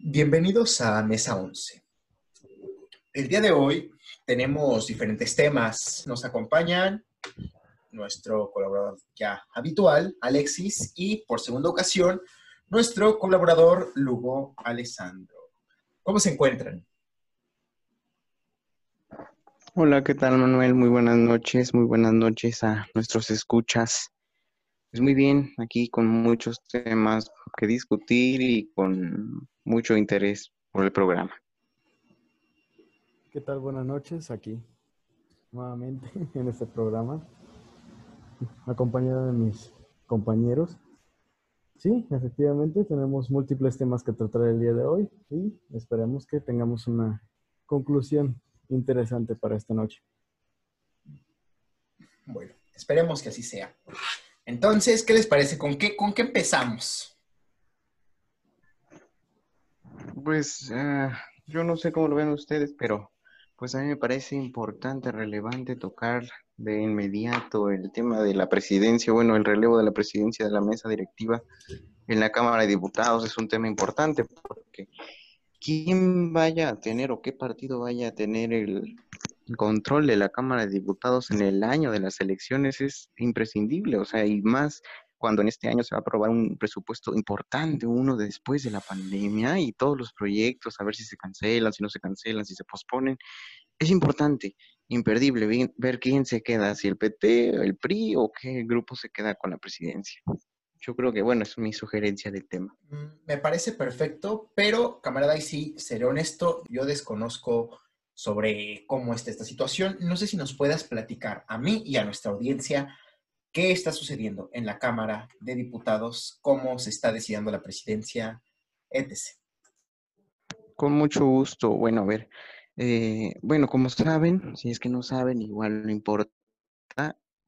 Bienvenidos a Mesa 11. El día de hoy tenemos diferentes temas. Nos acompañan nuestro colaborador ya habitual, Alexis, y por segunda ocasión, nuestro colaborador, Lugo Alessandro. ¿Cómo se encuentran? Hola, ¿qué tal Manuel? Muy buenas noches, muy buenas noches a nuestros escuchas. Pues muy bien, aquí con muchos temas que discutir y con mucho interés por el programa. ¿Qué tal? Buenas noches, aquí nuevamente en este programa, acompañado de mis compañeros. Sí, efectivamente, tenemos múltiples temas que tratar el día de hoy y esperemos que tengamos una conclusión interesante para esta noche. Bueno, esperemos que así sea. Entonces, ¿qué les parece? ¿Con qué, con qué empezamos? Pues eh, yo no sé cómo lo ven ustedes, pero pues a mí me parece importante, relevante tocar de inmediato el tema de la presidencia, bueno, el relevo de la presidencia de la mesa directiva en la Cámara de Diputados es un tema importante porque quién vaya a tener o qué partido vaya a tener el, control de la Cámara de Diputados en el año de las elecciones es imprescindible, o sea, y más cuando en este año se va a aprobar un presupuesto importante, uno después de la pandemia y todos los proyectos, a ver si se cancelan, si no se cancelan, si se posponen. Es importante, imperdible ver quién se queda, si el PT, el PRI o qué grupo se queda con la presidencia. Yo creo que, bueno, es mi sugerencia del tema. Mm, me parece perfecto, pero camarada, y sí, seré honesto, yo desconozco sobre cómo está esta situación. No sé si nos puedas platicar a mí y a nuestra audiencia qué está sucediendo en la Cámara de Diputados, cómo se está decidiendo la presidencia, etc. Con mucho gusto. Bueno, a ver, eh, bueno, como saben, si es que no saben, igual no importa,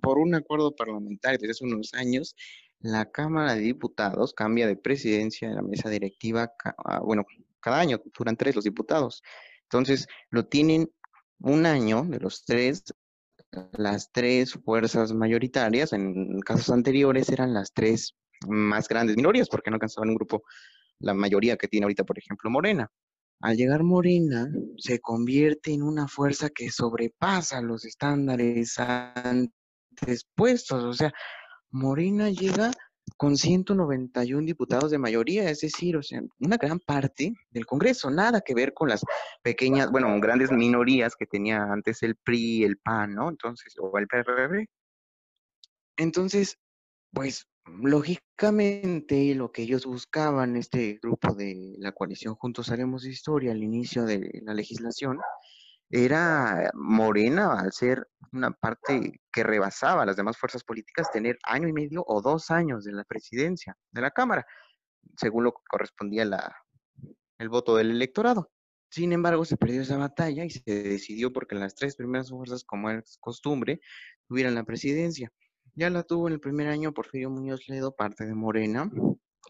por un acuerdo parlamentario desde hace unos años, la Cámara de Diputados cambia de presidencia de la mesa directiva, ah, bueno, cada año duran tres los diputados. Entonces, lo tienen un año de los tres las tres fuerzas mayoritarias, en casos anteriores eran las tres más grandes minorías, porque no alcanzaban un grupo, la mayoría que tiene ahorita, por ejemplo, Morena. Al llegar Morena, se convierte en una fuerza que sobrepasa los estándares antes puestos. O sea, Morena llega con 191 diputados de mayoría, es decir, o sea, una gran parte del Congreso, nada que ver con las pequeñas, bueno, grandes minorías que tenía antes el PRI, el PAN, ¿no? Entonces, o el PRD. Entonces, pues, lógicamente, lo que ellos buscaban, este grupo de la coalición Juntos Haremos Historia al inicio de la legislación, era Morena, al ser una parte que rebasaba a las demás fuerzas políticas, tener año y medio o dos años de la presidencia de la Cámara, según lo que correspondía la, el voto del electorado. Sin embargo, se perdió esa batalla y se decidió porque las tres primeras fuerzas, como es costumbre, tuvieran la presidencia. Ya la tuvo en el primer año Porfirio Muñoz Ledo, parte de Morena,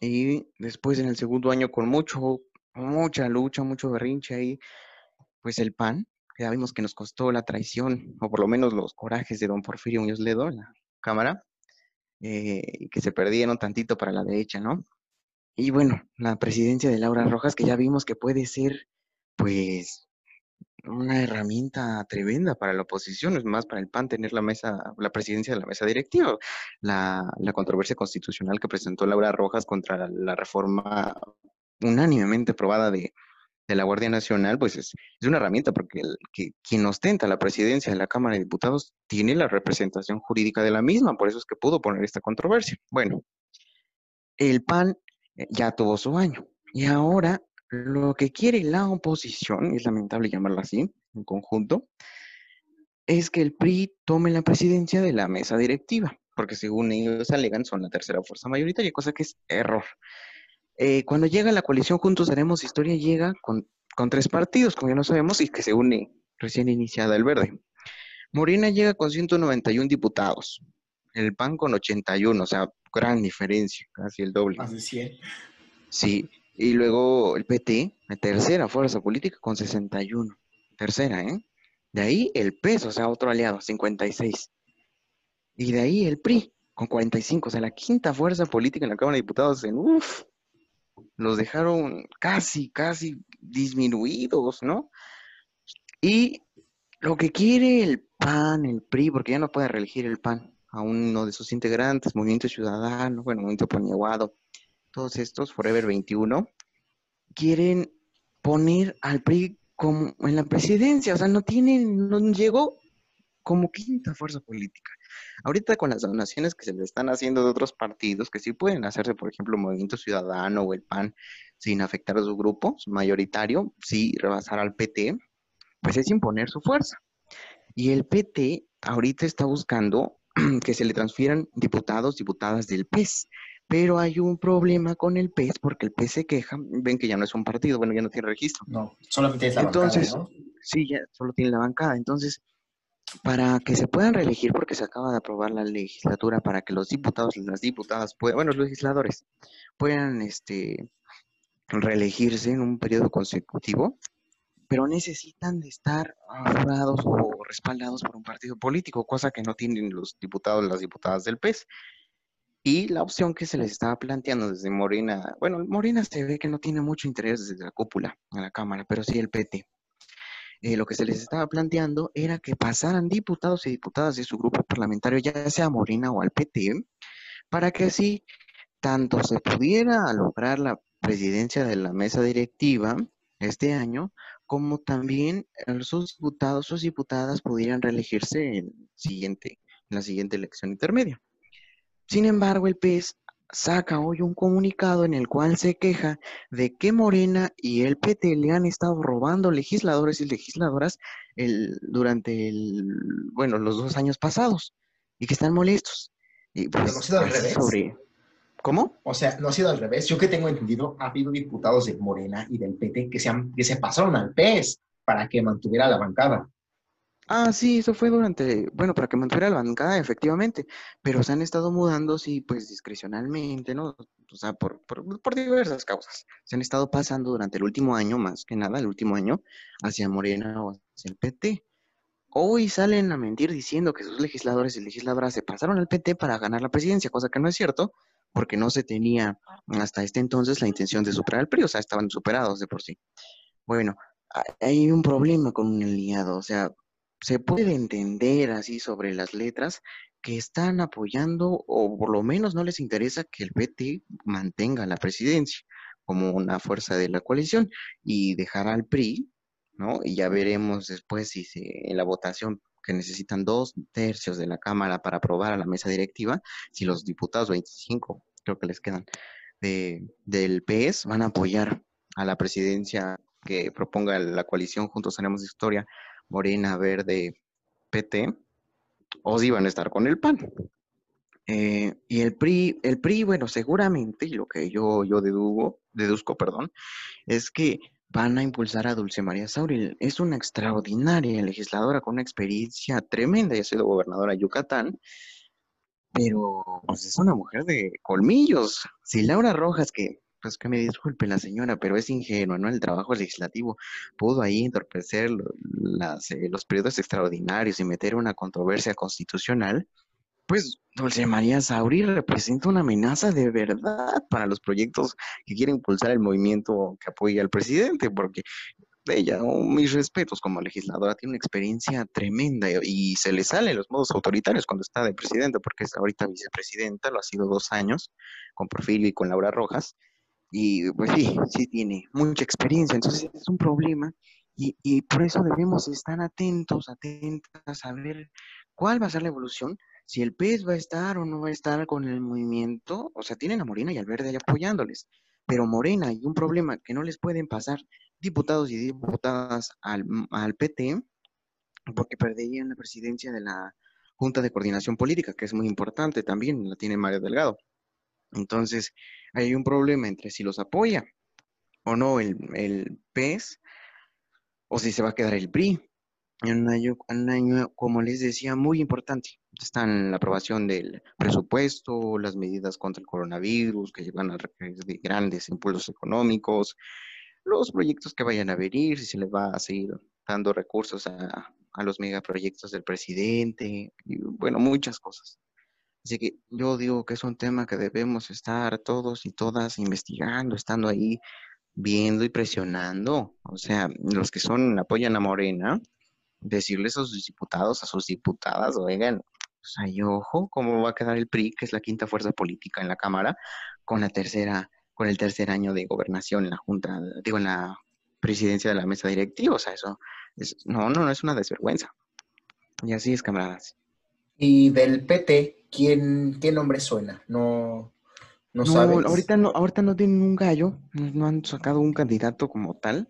y después en el segundo año con mucho, mucha lucha, mucho berrinche ahí, pues el PAN, ya vimos que nos costó la traición, o por lo menos los corajes de don Porfirio Muñoz Ledo en la Cámara, eh, que se perdieron tantito para la derecha, ¿no? Y bueno, la presidencia de Laura Rojas, que ya vimos que puede ser, pues, una herramienta tremenda para la oposición, es más para el PAN tener la mesa, la presidencia de la mesa directiva. La, la controversia constitucional que presentó Laura Rojas contra la reforma unánimemente aprobada de, de la Guardia Nacional, pues es, una herramienta porque quien ostenta la presidencia de la Cámara de Diputados tiene la representación jurídica de la misma, por eso es que pudo poner esta controversia. Bueno, el PAN eh, ya tuvo su año y ahora lo que quiere la oposición, es lamentable llamarlo así, en conjunto, es que el PRI tome la presidencia de la mesa directiva, porque según ellos alegan son la tercera fuerza mayoritaria, cosa que es error. Eh, cuando llega la coalición Juntos Haremos Historia, llega con, tres partidos, como ya no sabemos, y que se une recién iniciada el verde. Morena llega con 191 diputados, el PAN con 81, o sea, gran diferencia, casi el doble. Más de 100. Sí, y luego el PT, la tercera fuerza política, con 61. Tercera, ¿eh? De ahí el PES, o sea, otro aliado, 56. Y de ahí el PRI, con 45, o sea, la quinta fuerza política en la Cámara de Diputados en, uff, los dejaron casi, casi disminuidos, ¿no? Y lo que quiere el PAN, el PRI, porque ya no puede reelegir el PAN a uno de sus integrantes, Movimiento Ciudadano, bueno, Movimiento Poniaguado, todos estos, Forever 21, quieren poner al PRI como en la presidencia, o sea, no tienen, no llegó como quinta fuerza política. Ahorita con las donaciones que se le están haciendo de otros partidos, que sí pueden hacerse, por ejemplo, Movimiento Ciudadano o el PAN, sin afectar a su grupo mayoritario, sí rebasar al PT, pues es imponer su fuerza. Y el PT ahorita está buscando que se le transfieran diputados, diputadas del PES. Pero hay un problema con el PES porque el PES se queja, ven que ya no es un partido, bueno, ya no tiene registro. No, solamente es la Entonces, bancada, sí, ya solo tiene la bancada. Entonces, para que se puedan reelegir, porque se acaba de aprobar la legislatura para que los diputados y las diputadas puedan, bueno, los legisladores puedan este, reelegirse en un periodo consecutivo, pero necesitan de estar jurados o respaldados por un partido político, cosa que no tienen los diputados y las diputadas del PES. Y la opción que se les estaba planteando desde Morena, bueno, Morena se ve que no tiene mucho interés desde la cúpula en la Cámara, pero sí el PT. Eh, lo que se les estaba planteando era que pasaran diputados y diputadas de su grupo parlamentario, ya sea Morena o al PT, para que así tanto se pudiera lograr la presidencia de la mesa directiva este año, como también sus diputados, sus diputadas pudieran reelegirse en, en la siguiente elección intermedia. Sin embargo, el PES saca hoy un comunicado en el cual se queja de que Morena y el PT le han estado robando legisladores y legisladoras el, durante el, bueno, los dos años pasados y que están molestos. Y Pero pues, no ha sido al pues, revés. sobre- ¿Cómo? O sea, no ha sido al revés. Yo que tengo entendido, ha habido diputados de Morena y del PT que se, han, que se pasaron al PES para que mantuviera la bancada. Ah, sí, eso fue durante, bueno, para que mantuviera la bancada, efectivamente, pero se han estado mudando, sí, pues discrecionalmente, ¿no? O sea, por, por, por diversas causas. Se han estado pasando durante el último año, más que nada, el último año, hacia Morena o hacia el PT. Hoy salen a mentir diciendo que sus legisladores y legisladoras se pasaron al PT para ganar la presidencia, cosa que no es cierto, porque no se tenía hasta este entonces la intención de superar al PRI, o sea, estaban superados de por sí. Bueno, ha- hay un problema con un aliado, o sea, se puede entender así sobre las letras que están apoyando o por lo menos no les interesa que el PT mantenga la presidencia como una fuerza de la coalición y dejar al PRI, ¿no? Y ya veremos después si se, en la votación que necesitan dos tercios de la Cámara para aprobar a la mesa directiva, si los diputados 25, creo que les quedan, de, del PS van a apoyar a la presidencia que proponga la coalición Juntos Haremos Historia Morena, Verde, PT, o si van a estar con el PAN. Eh, y el PRI, el PRI, bueno, seguramente, y lo que yo, yo dedugo, deduzco, perdón, es que van a impulsar a Dulce María Sauri. Es una extraordinaria legisladora con una experiencia tremenda, ya ha sido gobernadora de Yucatán, pero pues es una mujer de colmillos. Si Laura Rojas, que pues que me disculpe la señora, pero es ingenua, ¿no? El trabajo legislativo pudo ahí entorpecer las, eh, los periodos extraordinarios y meter una controversia constitucional, pues Dulce María Sauri representa una amenaza de verdad para los proyectos que quiere impulsar el movimiento que apoya al presidente, porque ella, oh, mis respetos como legisladora, tiene una experiencia tremenda y, se le salen los modos autoritarios cuando está de presidenta, porque es ahorita vicepresidenta, lo ha sido dos años con Porfirio y con Laura Rojas. Y pues sí, sí tiene mucha experiencia, entonces es un problema y, y por eso debemos estar atentos, atentas a ver cuál va a ser la evolución, si el PES va a estar o no va a estar con el movimiento, o sea, tienen a Morena y al Verde ahí apoyándoles, pero Morena hay un problema que no les pueden pasar diputados y diputadas al, al PT porque perderían la presidencia de la Junta de Coordinación Política, que es muy importante también, la tiene Mario Delgado. Entonces, hay un problema entre si los apoya o no el, el PES o si se va a quedar el PRI. En un año, un año, como les decía, muy importante. Están la aprobación del presupuesto, las medidas contra el coronavirus que van a de grandes impulsos económicos, los proyectos que vayan a venir, si se les va a seguir dando recursos a, a los megaproyectos del presidente, y bueno, muchas cosas. Así que yo digo que es un tema que debemos estar todos y todas investigando, estando ahí, viendo y presionando. O sea, los que son, apoyan a Morena, decirles a sus diputados, a sus diputadas, oigan, pues ahí ojo, cómo va a quedar el PRI, que es la quinta fuerza política en la Cámara, con la tercera, con el tercer año de gobernación en la Junta, digo, en la presidencia de la mesa directiva. O sea, eso, es, no, no, no es una desvergüenza. Y así es, camaradas. Y del PT, ¿quién, qué nombre suena? No, no, No, sabes. ahorita no, ahorita no tienen un gallo, no, han sacado un candidato como tal.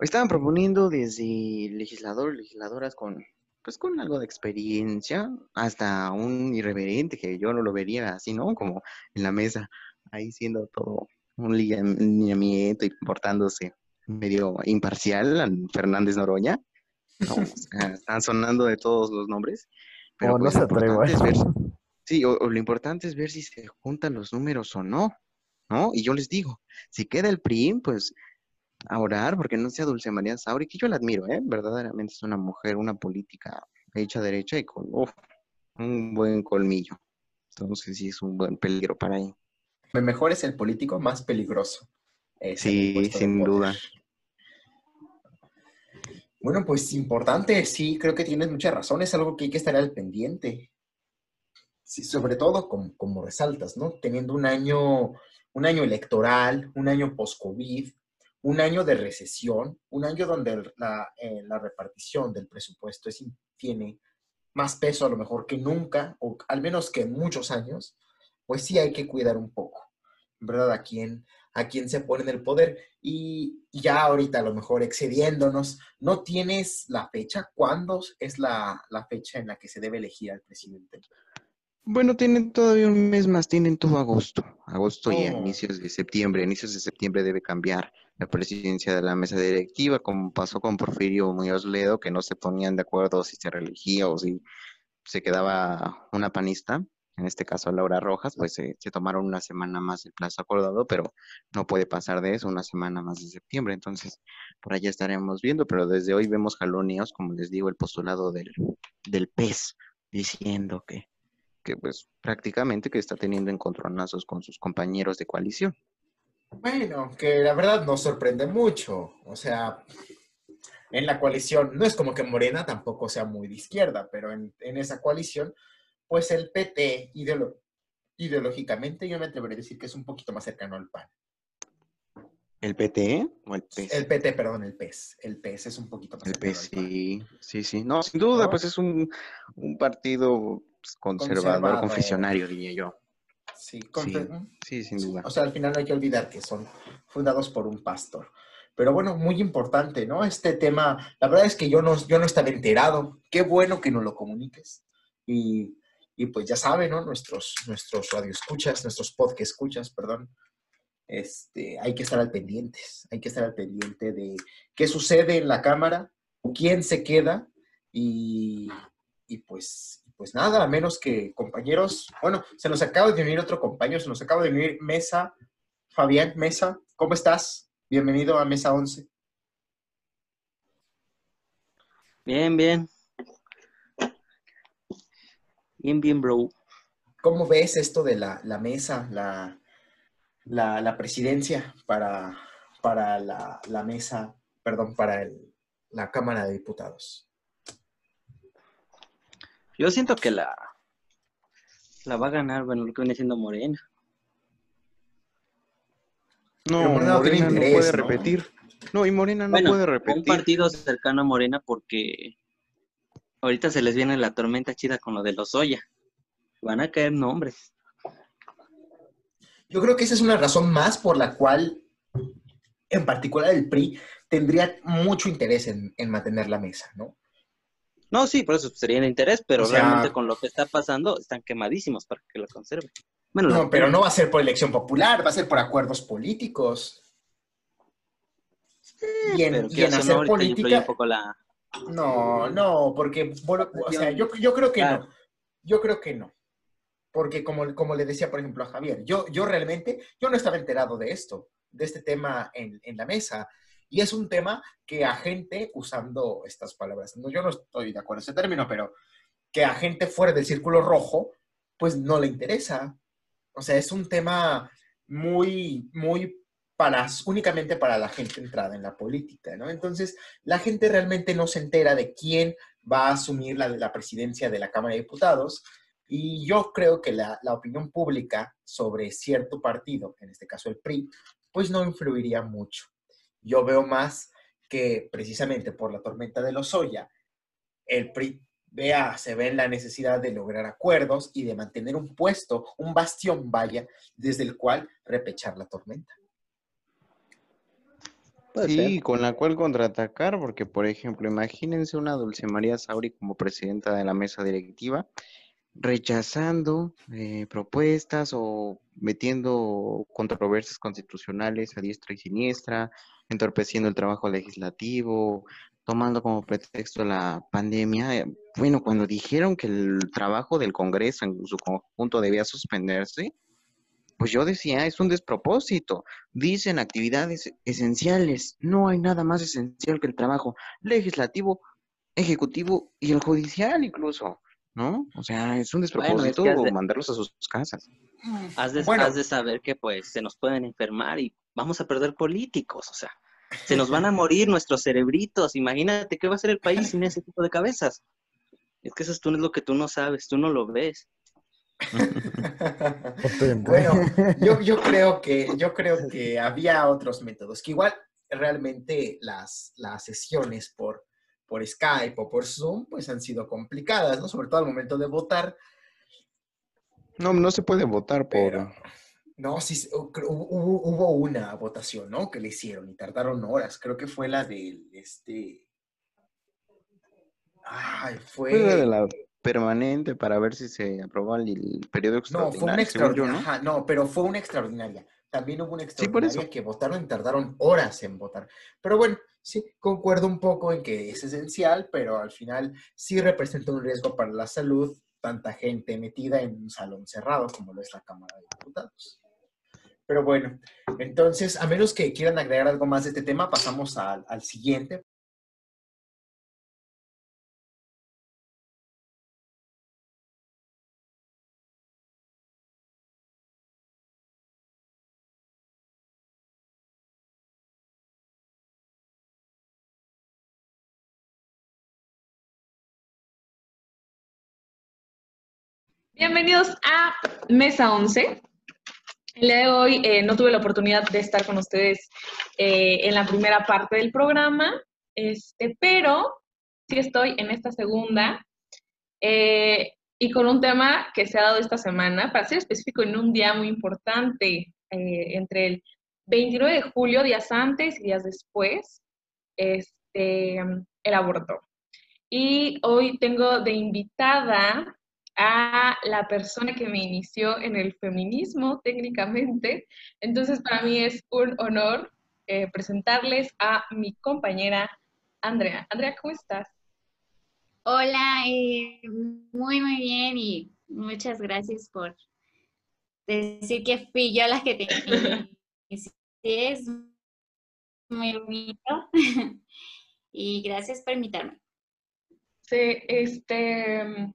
Estaban proponiendo desde legisladores, legisladoras con, pues con algo de experiencia, hasta un irreverente que yo no lo vería así, ¿no? Como en la mesa, ahí siendo todo un lineam- lineamiento y portándose medio imparcial, al Fernández Noroña. No, o sea, están sonando de todos los nombres. Pero no pues, se importante es ver Sí, o, o lo importante es ver si se juntan los números o no, ¿no? Y yo les digo, si queda el PRI, pues a orar porque no sea Dulce María Sauri, que yo la admiro, ¿eh? Verdaderamente es una mujer, una política hecha derecha y con uf, un buen colmillo. Entonces sí es un buen peligro para ahí. Mejor es el político más peligroso. Sí, sin poder. duda. Bueno, pues importante, sí, creo que tienes mucha razón, es algo que hay que estar al pendiente. Sobre todo, como, resaltas, ¿no? Teniendo un año, un año electoral, un año post-COVID, un año de recesión, un año donde la, eh, repartición del presupuesto es, tiene más peso a lo mejor que nunca, o al menos que en muchos años, pues sí hay que cuidar un poco, ¿verdad? A quién, a quién se pone en el poder. Y ya ahorita a lo mejor excediéndonos, ¿no tienes la fecha? ¿Cuándo es la, la fecha en la que se debe elegir al presidente? Bueno, tienen todavía un mes más, tienen todo agosto. Agosto y a Oh. inicios de septiembre. A inicios de septiembre debe cambiar la presidencia de la mesa directiva, como pasó con Porfirio Muñoz Ledo, que no se ponían de acuerdo si se reelegía o si se quedaba una panista. En este caso, Laura Rojas, pues se, tomaron una semana más el plazo acordado, pero no puede pasar de eso, una semana más de septiembre. Entonces, por allá estaremos viendo, pero desde hoy vemos jaloneos, como les digo, el postulado del, del PES, diciendo que que pues prácticamente que está teniendo encontronazos con sus compañeros de coalición. Bueno, que la verdad nos sorprende mucho. O sea, en la coalición, no es como que Morena tampoco sea muy de izquierda, pero en, en esa coalición, pues el PT ideolo- ideológicamente yo me atrevería a decir que es un poquito más cercano al PAN. ¿El PT o el PES? El PT, perdón, el PES. El PES es un poquito más El PES, sí, sí, sí. No, sin duda, ¿No? pues es un, un partido pues, conservador, Conservador. confesionario, diría yo. Sí, Sí. Sí, sin duda. O sea, al final no hay que olvidar que son fundados por un pastor. Pero bueno, muy importante, ¿no? Este tema, la verdad es que yo no, yo no estaba enterado. Qué bueno que nos lo comuniques. Y, y pues ya saben, ¿no? Nuestros, nuestros radioescuchas, nuestros podcast escuchas, perdón. Este, hay que estar al pendientes. Hay que estar al pendiente de qué sucede en la cámara, quién se queda y, y pues, pues nada, a menos que compañeros, bueno, se nos acaba de unir otro compañero, se nos acaba de unir Mesa, Fabián Mesa, ¿cómo estás? Bienvenido a Mesa 11. Bien, bien. Bien, bien, bro. ¿Cómo ves esto de la, la mesa, la, la, la presidencia para, para la, la mesa, perdón, para el- la Cámara de Diputados? Yo siento que la, la va a ganar, bueno, lo que viene siendo Morena. No, Morena no Morena no puede repetir. No, y Morena no Bueno, puede un repetir. partido cercano a Morena porque ahorita se les viene la tormenta chida con lo de los Oya. Van a caer nombres. Yo creo que esa es una razón más por la cual, en particular, el PRI tendría mucho interés en, en mantener la mesa, ¿no? No, sí, por eso sería de interés, pero O sea- realmente con lo que está pasando están quemadísimos para que lo conserven. Bueno, No, pero no va a ser por elección popular, va a ser por acuerdos políticos. Y en, pero y en hacer política, un poco la... no, no, porque, bueno, o sea, yo, yo creo que no. Yo creo que no. Porque como, como le decía, por ejemplo, a Javier, yo, yo realmente, yo no estaba enterado de esto, de este tema en, en la mesa. Y es un tema que a gente, usando estas palabras, no, yo no estoy de acuerdo en ese término, pero que a gente fuera del círculo rojo pues no le interesa. O sea, es un tema muy, muy para, únicamente para la gente entrada en la política, ¿no? Entonces, la gente realmente no se entera de quién va a asumir la, la presidencia de la Cámara de Diputados. Y yo creo que la, la opinión pública sobre cierto partido, en este caso el PRI, pues no influiría mucho. Yo veo más que precisamente por la tormenta de los Lozoya, el PRI vea, se ve en la necesidad de lograr acuerdos y de mantener un puesto, un bastión, vaya, desde el cual repechar la tormenta. Sí, con la cual contraatacar, porque por ejemplo, imagínense una Dulce María Sauri como presidenta de la mesa directiva, rechazando eh, propuestas o metiendo controversias constitucionales a diestra y siniestra, entorpeciendo el trabajo legislativo, tomando como pretexto la pandemia. Eh, bueno, cuando dijeron que el trabajo del Congreso en su conjunto debía suspenderse, pues yo decía, es un despropósito. Dicen actividades esenciales. No hay nada más esencial que el trabajo legislativo, ejecutivo y el judicial incluso, ¿no? O sea, es un despropósito mandarlos a sus casas. Has de, has de saber que pues se nos pueden enfermar y vamos a perder políticos, o sea, se nos van a morir nuestros cerebritos. Imagínate qué va a ser el país sin ese tipo de cabezas. Es que eso tú es lo que tú no sabes, tú no lo ves. Bueno, yo, yo, creo que, yo creo que había otros métodos, que igual realmente las, las sesiones por, por Skype o por Zoom pues han sido complicadas, ¿no? Sobre todo al momento de votar. No, no se puede votar por... no, sí, hubo, una votación, ¿no? Que le hicieron y tardaron horas. Creo que fue la del, este... Ay, fue... fue de la permanente para ver si se aprobó el, periodo extraordinario. No, fue una extraordinaria. ¿no? pero fue una extraordinaria. También hubo una extraordinaria que votaron y tardaron horas en votar. Pero bueno, sí, concuerdo un poco en que es esencial, pero al final sí representa un riesgo para la salud tanta gente metida en un salón cerrado como lo es la Cámara de Diputados. Pero bueno, entonces, a menos que quieran agregar algo más de este tema, pasamos al, al siguiente, Bienvenidos a Mesa 11. El día de hoy eh, no tuve la oportunidad de estar con ustedes eh, en la primera parte del programa, este, pero sí estoy en esta segunda eh, y con un tema que se ha dado esta semana, para ser específico, en un día muy importante, entre el 29 de julio, días antes y días después, este, el aborto. Y hoy tengo de invitada a la persona que me inició en el feminismo técnicamente. Entonces, para mí es un honor eh, presentarles a mi compañera Andrea. Andrea, ¿cómo estás? Hola, eh, muy, muy bien y muchas gracias por decir que fui yo la que te es muy bonito y gracias por invitarme. Sí, este,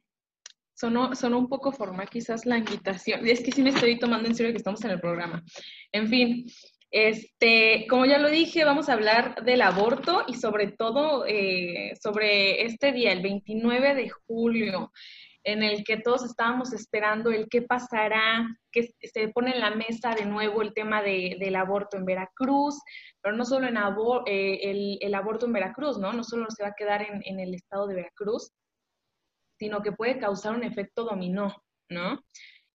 sonó, un poco formal quizás la invitación. Es que sí me estoy tomando en serio que estamos en el programa. En fin, este, como ya lo dije, vamos a hablar del aborto y sobre todo eh, sobre este día, el 29 de julio, en el que todos estábamos esperando el qué pasará, que se pone en la mesa de nuevo el tema del aborto en Veracruz, pero no solo en eh, el, aborto en Veracruz, ¿no? No solo se va a quedar en, en el estado de Veracruz, sino que puede causar un efecto dominó, ¿no?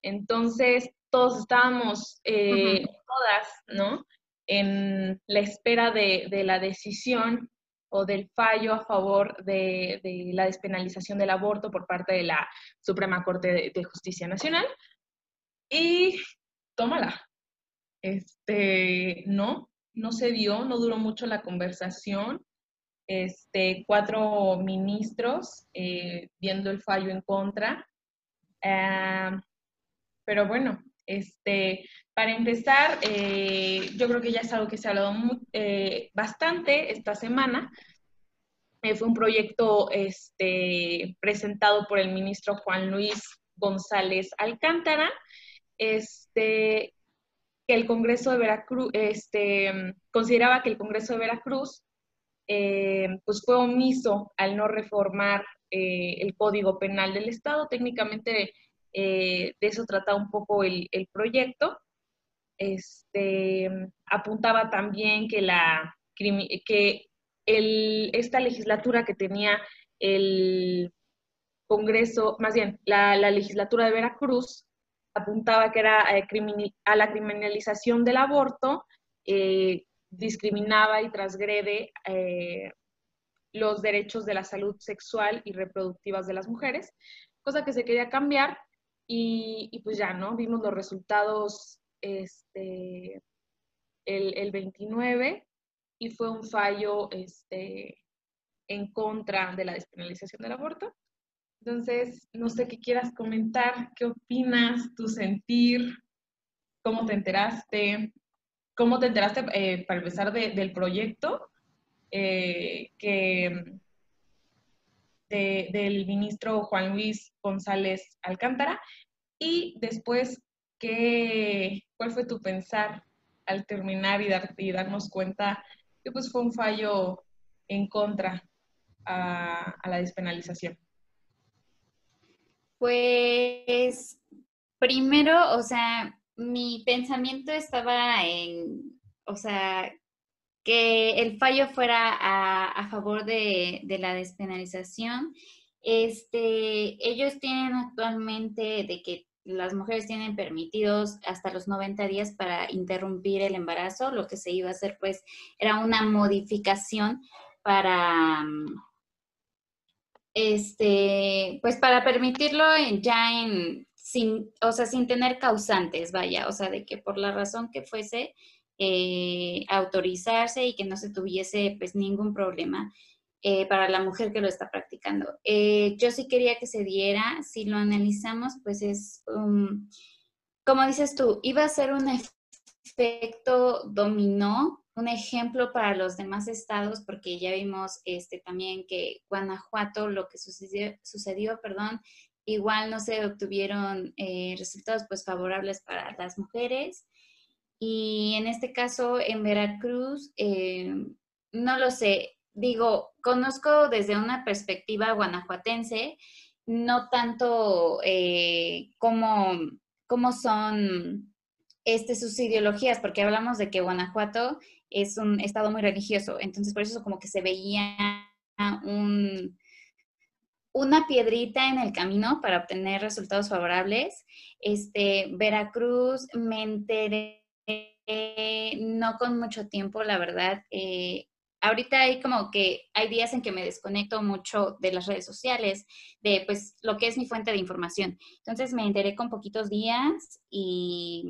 Entonces, todos estábamos, eh, todas, ¿no? En la espera de, la decisión o del fallo a favor de, la despenalización del aborto por parte de la Suprema Corte de, Justicia Nacional. Y tómala. Este, no, no se dio, no duró mucho la conversación este, cuatro ministros eh, viendo el fallo en contra. Ah, pero bueno, este, para empezar, eh, yo creo que ya es algo que se ha hablado eh, bastante esta semana. fue un proyecto este, presentado por el ministro Juan Luis González Alcántara, este, que el Congreso de Veracruz, este, consideraba que el Congreso de Veracruz eh, pues fue omiso al no reformar eh, el Código Penal del Estado. Técnicamente eh, de eso trata un poco el, proyecto. Este, apuntaba también que, la, que esta legislatura que tenía el Congreso, más bien la, legislatura de Veracruz, apuntaba que era a la criminalización del aborto, discriminaba y transgrede eh, los derechos de la salud sexual y reproductivas de las mujeres, cosa que se quería cambiar y, pues ya, ¿no? Vimos los resultados este, el, 29 y fue un fallo este, en contra de la despenalización del aborto. Entonces, no sé qué quieras comentar, qué opinas, tu sentir, cómo te enteraste, ¿Cómo te enteraste, eh, para empezar, del proyecto eh, que, del ministro Juan Luis González Alcántara? Y después, ¿qué, ¿cuál fue tu pensar al terminar y, dar, y darnos cuenta que pues, fue un fallo en contra a, a la despenalización? Pues primero, o sea, mi pensamiento estaba en, o sea, que el fallo fuera a, favor de, la despenalización. Este, ellos tienen actualmente de que las mujeres tienen permitidos hasta los 90 días para interrumpir el embarazo. Lo que se iba a hacer, pues, era una modificación para, este, pues, para permitirlo ya en sin, o sea, sin tener causantes, vaya, o sea, de que por la razón que fuese, eh, autorizarse y que no se tuviese pues ningún problema eh, para la mujer que lo está practicando. Eh, yo sí quería que se diera, si lo analizamos, pues es, como dices tú, iba a ser un efecto dominó, un ejemplo para los demás estados, porque ya vimos este, también que Guanajuato, lo que sucedió, sucedió perdón, igual no se obtuvieron eh, resultados pues favorables para las mujeres. Y en este caso, en Veracruz, eh, no lo sé, digo, conozco desde una perspectiva guanajuatense, no tanto eh, cómo, son este, sus ideologías, porque hablamos de que Guanajuato es un estado muy religioso, entonces por eso como que se veía un, una piedrita en el camino para obtener resultados favorables. Este, Veracruz me enteré no con mucho tiempo, la verdad. Eh, ahorita hay como que hay días en que me desconecto mucho de las redes sociales, de pues lo que es mi fuente de información. Entonces me enteré con poquitos días y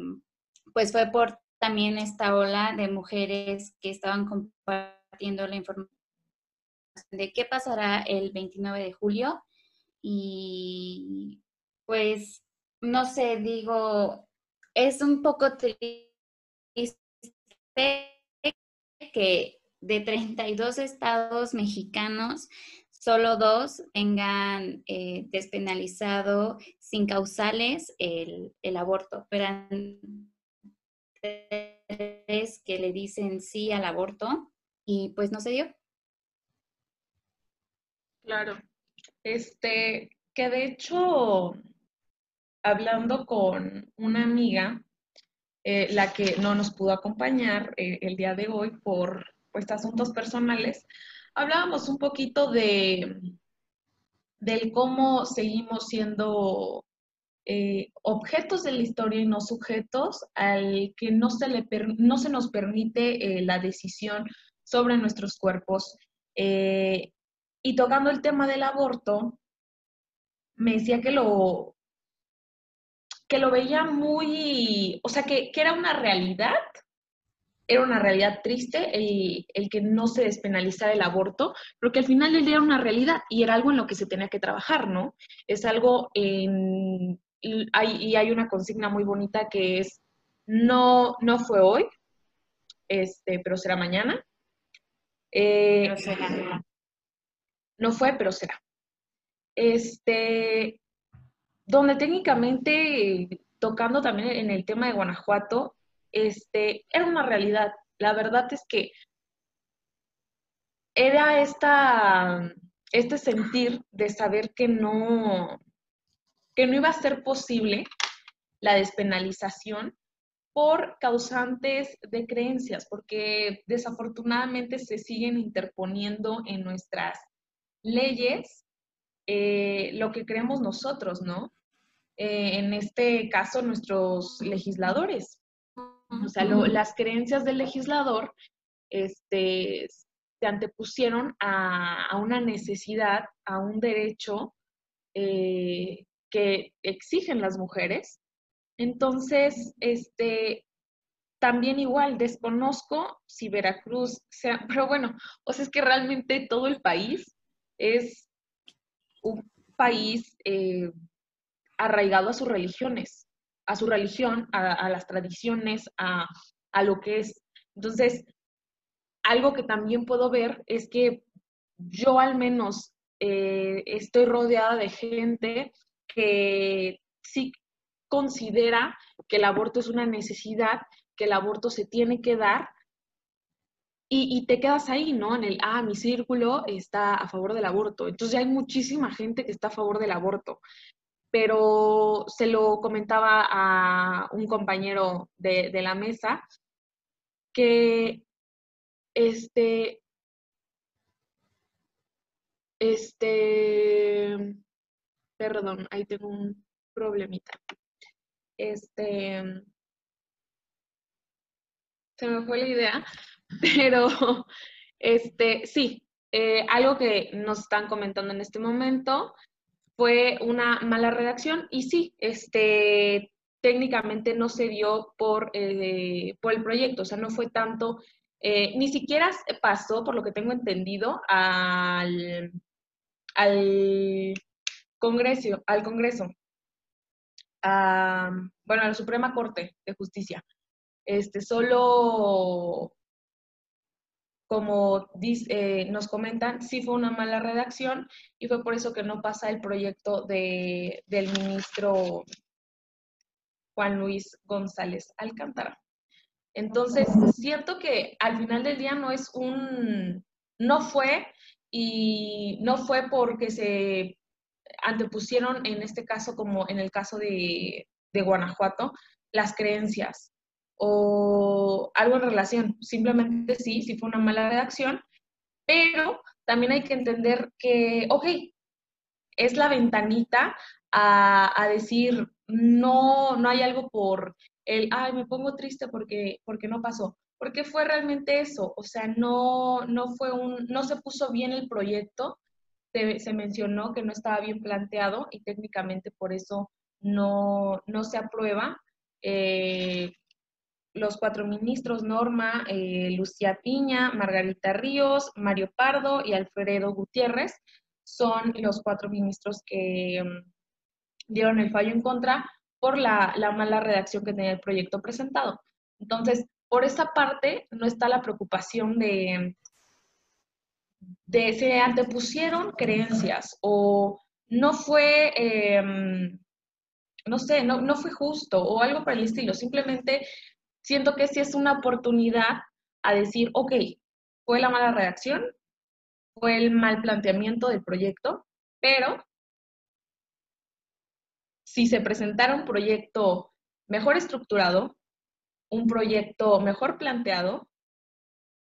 pues fue por también esta ola de mujeres que estaban compartiendo la información de qué pasará el 29 de julio. Y pues, no sé, digo, es un poco triste que de 32 estados mexicanos, solo dos tengan eh, despenalizado sin causales el, el aborto, pero tres que le dicen sí al aborto y pues no se dio. Claro. Este, que de hecho, hablando con una amiga, eh, la que no nos pudo acompañar eh, el día de hoy por pues, asuntos personales, hablábamos un poquito de del cómo seguimos siendo eh, objetos de la historia y no sujetos al que no se, le no se nos permite la decisión sobre nuestros cuerpos. Y tocando el tema del aborto, me decía que lo, que lo veía muy, o sea, que, era una realidad, era una realidad triste el, que no se despenalizara el aborto, pero que al final él era una realidad y era algo en lo que se tenía que trabajar, ¿no? Es algo en, hay, y hay una consigna muy bonita que es, no, no fue hoy, este, pero será mañana. Eh, pero será. No fue, pero será. Este, donde técnicamente, tocando también en el tema de Guanajuato, este, era una realidad. La verdad es que era esta, este sentir de saber que no, que no iba a ser posible la despenalización por causantes de creencias, porque desafortunadamente se siguen interponiendo en nuestras leyes eh, lo que creemos nosotros, ¿no? Eh, en este caso, nuestros legisladores. O sea, las creencias del legislador este, se antepusieron a, una necesidad, a un derecho eh, que exigen las mujeres. Entonces, este, también igual desconozco si Veracruz sea, pero bueno, o sea, es que realmente todo el país es un país eh, arraigado a sus religiones, a su religión, a, las tradiciones, a, a, lo que es. Entonces, algo que también puedo ver es que yo al menos eh, estoy rodeada de gente que sí considera que el aborto es una necesidad, que el aborto se tiene que dar, y, te quedas ahí, ¿no? En el, ah, mi círculo está a favor del aborto. Entonces hay muchísima gente que está a favor del aborto. Pero se lo comentaba a un compañero de, de la mesa que este, este, perdón, ahí tengo un problemita. Este, se me fue la idea, pero este, sí, eh, algo que nos están comentando en este momento fue una mala redacción y sí, este, técnicamente no se dio por, eh, por el proyecto, o sea, no fue tanto eh, ni siquiera pasó, por lo que tengo entendido, al, al Congreso, al Congreso, bueno, a la Suprema Corte de Justicia. Este, solo, como eh, nos comentan, sí fue una mala redacción y fue por eso que no pasa el proyecto de, del ministro Juan Luis González Alcántara. Entonces, siento que al final del día no es un, no fue y no fue porque se antepusieron en este caso como en el caso de, Guanajuato las creencias o algo en relación. Simplemente sí, sí fue una mala redacción, pero también hay que entender que, ok, es la ventanita a, a decir, no, no hay algo por el, ay, me pongo triste porque, porque no pasó. Porque fue realmente eso, o sea, no, no fue un, no se puso bien el proyecto, se, mencionó que no estaba bien planteado y técnicamente por eso no, no se aprueba. Eh, los cuatro ministros, Norma, eh, Lucía Piña, Margarita Ríos, Mario Pardo y Alfredo Gutiérrez, son los cuatro ministros que mm, dieron el fallo en contra por la, mala redacción que tenía el proyecto presentado. Entonces, por esa parte no está la preocupación de, de se antepusieron creencias o no fue, em, no sé, no, no fue justo o algo por el estilo. Simplemente siento que sí es una oportunidad a decir, ok, fue la mala redacción, fue el mal planteamiento del proyecto, pero si se presentara un proyecto mejor estructurado, un proyecto mejor planteado,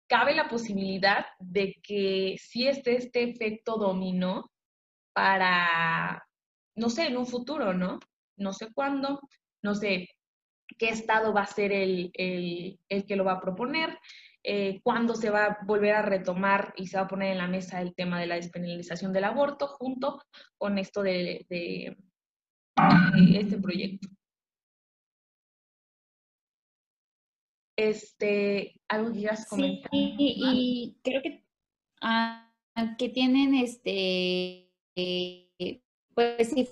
cabe la posibilidad de que si esté este efecto dominó para, no sé, en un futuro, ¿no? No sé cuándo, no sé qué estado va a ser el, que lo va a proponer, eh, cuándo se va a volver a retomar y se va a poner en la mesa el tema de la despenalización del aborto junto con esto de, este proyecto. Este, algo que quieras comentar. Sí, y creo que, ah, que tienen este, pues sí,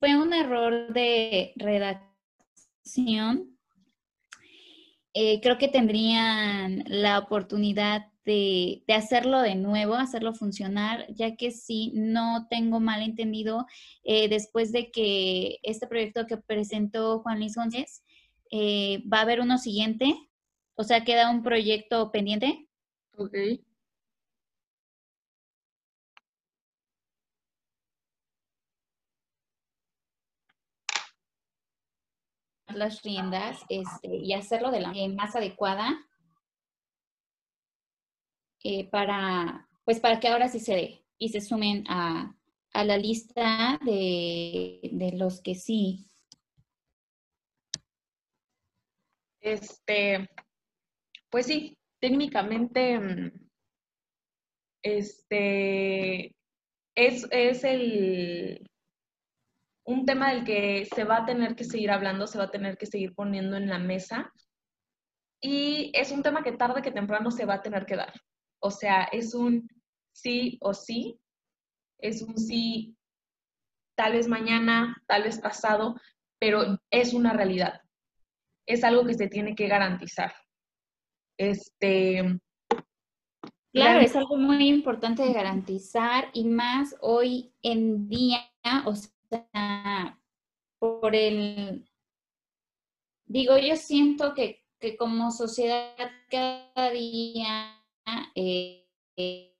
fue un error de redacción eh, creo que tendrían la oportunidad de, hacerlo de nuevo, hacerlo funcionar, ya que si no tengo mal entendido, eh, después de que este proyecto que presentó Juan Luis Gómez, eh, va a haber uno siguiente, o sea, queda un proyecto pendiente. Ok. Las riendas este, y hacerlo de la manera más adecuada eh, para, pues para que ahora sí se dé y se sumen a, a la lista de, de, los que sí. Este, pues sí, técnicamente, mm, este, es, es el, un tema del que se va a tener que seguir hablando, se va a tener que seguir poniendo en la mesa. Y es un tema que tarde que temprano se va a tener que dar. O sea, es un sí o sí, es un sí tal vez mañana, tal vez pasado, pero es una realidad. Es algo que se tiene que garantizar. Este, Claro, es algo muy importante de garantizar y más hoy en día, o sea, por el, digo, yo siento que, como sociedad cada día eh, eh,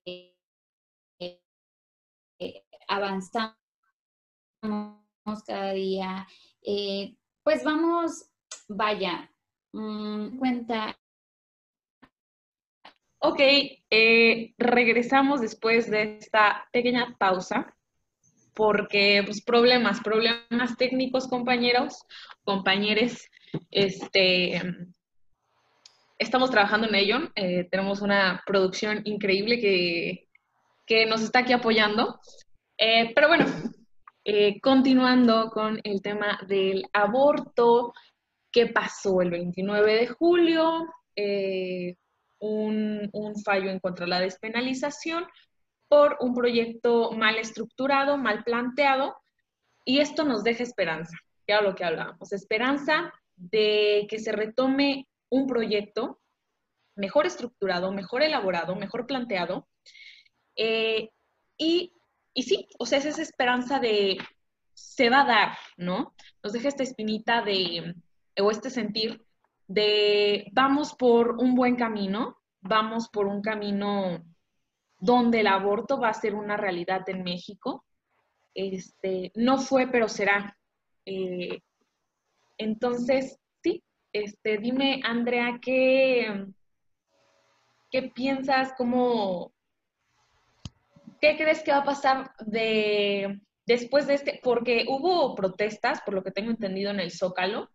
eh, avanzamos cada día, pues vamos, vaya, mm, cuenta. Ok, regresamos después de esta pequeña pausa porque pues problemas, problemas técnicos, compañeros, compañeros, este, estamos trabajando en ello, eh, tenemos una producción increíble que, que, nos está aquí apoyando, eh, pero bueno, eh, continuando con el tema del aborto, ¿qué pasó el 29 de julio? Un, un fallo en contra de la despenalización, por un proyecto mal estructurado, mal planteado, y esto nos deja esperanza, ya lo que hablábamos, esperanza de que se retome un proyecto mejor estructurado, mejor elaborado, mejor planteado, eh, y, y sí, o sea, es esa esperanza de se va a dar, ¿no? Nos deja esta espinita de, o este sentir de vamos por un buen camino, vamos por un camino donde el aborto va a ser una realidad en México. Este, no fue, pero será. Eh, entonces, sí, este, dime, Andrea, ¿qué, qué piensas? ¿Cómo, ¿Qué crees que va a pasar de, después de este? Porque hubo protestas, por lo que tengo entendido, en el Zócalo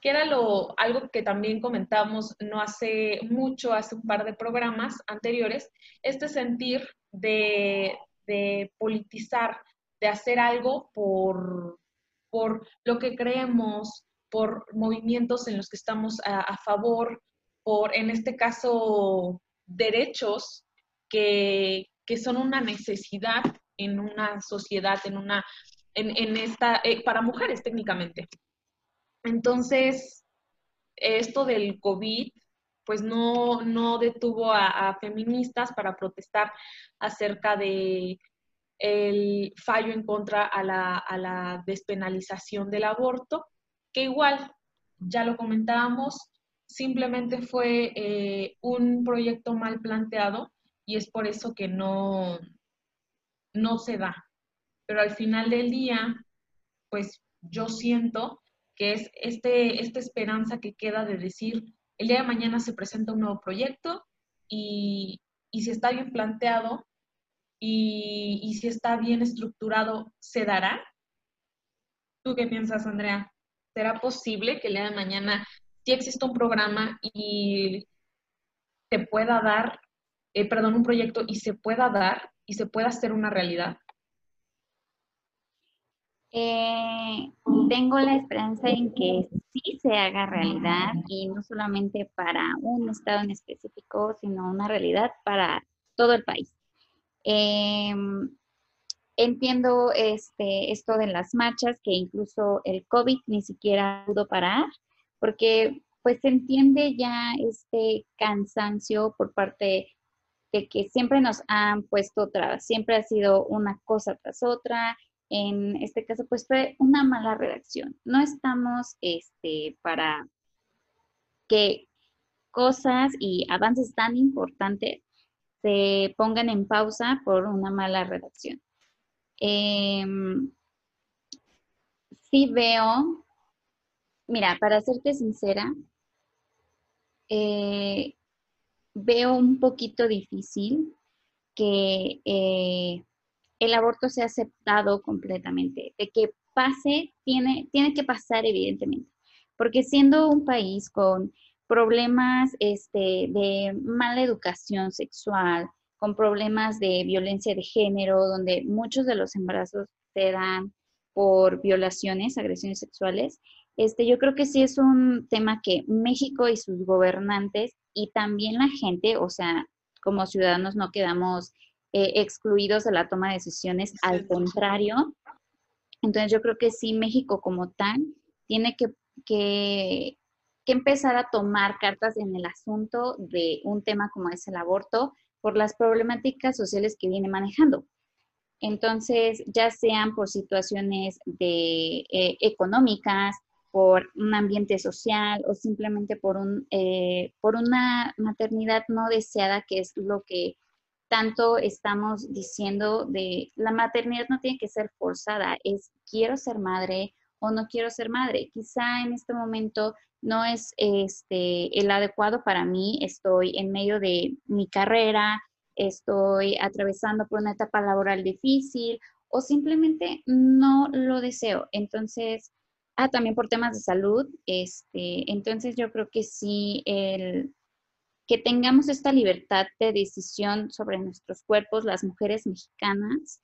que era lo, algo que también comentamos no hace mucho, hace un par de programas anteriores, este sentir de, politizar, de hacer algo por, por lo que creemos, por movimientos en los que estamos a, favor, por, en este caso, derechos que, son una necesidad en una sociedad, en una, en, esta, eh, para mujeres técnicamente. Entonces, esto del COVID, pues no, no detuvo a, feministas para protestar acerca de el fallo en contra a la, despenalización del aborto, que igual, ya lo comentábamos, simplemente fue eh, un proyecto mal planteado y es por eso que no, no se da. Pero al final del día, pues yo siento que es este, esta esperanza que queda de decir, el día de mañana se presenta un nuevo proyecto y, si está bien planteado y, si está bien estructurado, ¿se dará? ¿Tú qué piensas, Andrea? ¿Será posible que el día de mañana sí exista un programa y se pueda dar, eh, perdón, un proyecto y se pueda dar y se pueda hacer una realidad? Eh, tengo la esperanza en que sí se haga realidad y no solamente para un estado en específico, sino una realidad para todo el país. Em, entiendo este, esto de las marchas, que incluso el COVID ni siquiera pudo parar, porque pues se entiende ya este cansancio por parte de que siempre nos han puesto otra, siempre ha sido una cosa tras otra. En este caso, pues fue una mala redacción. No estamos este, para que cosas y avances tan importantes se pongan en pausa por una mala redacción. Em, sí veo, mira, para serte sincera, eh, veo un poquito difícil que eh, el aborto sea aceptado completamente, de que pase, tiene, tiene que pasar evidentemente, porque siendo un país con problemas este, de mala educación sexual, con problemas de violencia de género, donde muchos de los embarazos se dan por violaciones, agresiones sexuales. Este, yo creo que sí es un tema que México y sus gobernantes y también la gente, o sea, como ciudadanos no quedamos eh, excluidos de la toma de decisiones, al contrario. Entonces yo creo que sí, México como tal tiene que, que que empezar a tomar cartas en el asunto de un tema como es el aborto por las problemáticas sociales que viene manejando. Entonces, ya sean por situaciones de, eh, económicas, por un ambiente social o simplemente por, un, eh, por una maternidad no deseada, que es lo que tanto estamos diciendo de la maternidad no tiene que ser forzada, es quiero ser madre o no quiero ser madre. Quizá en este momento no es este, el adecuado para mí, estoy en medio de mi carrera, estoy atravesando por una etapa laboral difícil o simplemente no lo deseo. Entonces, ah, también por temas de salud, este, entonces yo creo que sí, el, que tengamos esta libertad de decisión sobre nuestros cuerpos, las mujeres mexicanas,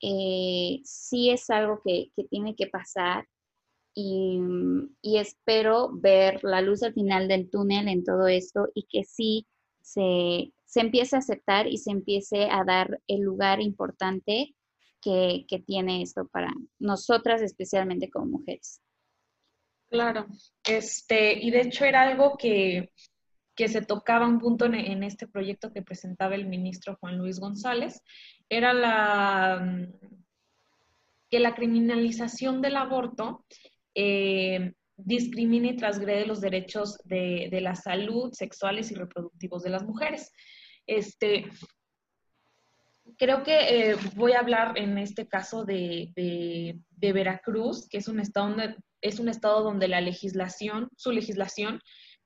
eh, sí es algo que, que tiene que pasar y, espero ver la luz al final del túnel en todo esto y que sí se, empiece a aceptar y se empiece a dar el lugar importante que, tiene esto para nosotras, especialmente como mujeres. Claro, este, y de hecho era algo que, se tocaba un punto en, este proyecto que presentaba el ministro Juan Luis González, era la que la criminalización del aborto eh, discrimina y transgrede los derechos de, la salud sexuales y reproductivos de las mujeres. Este, creo que eh, voy a hablar en este caso de, Veracruz, que es un, estado donde, es un estado donde la legislación, su legislación,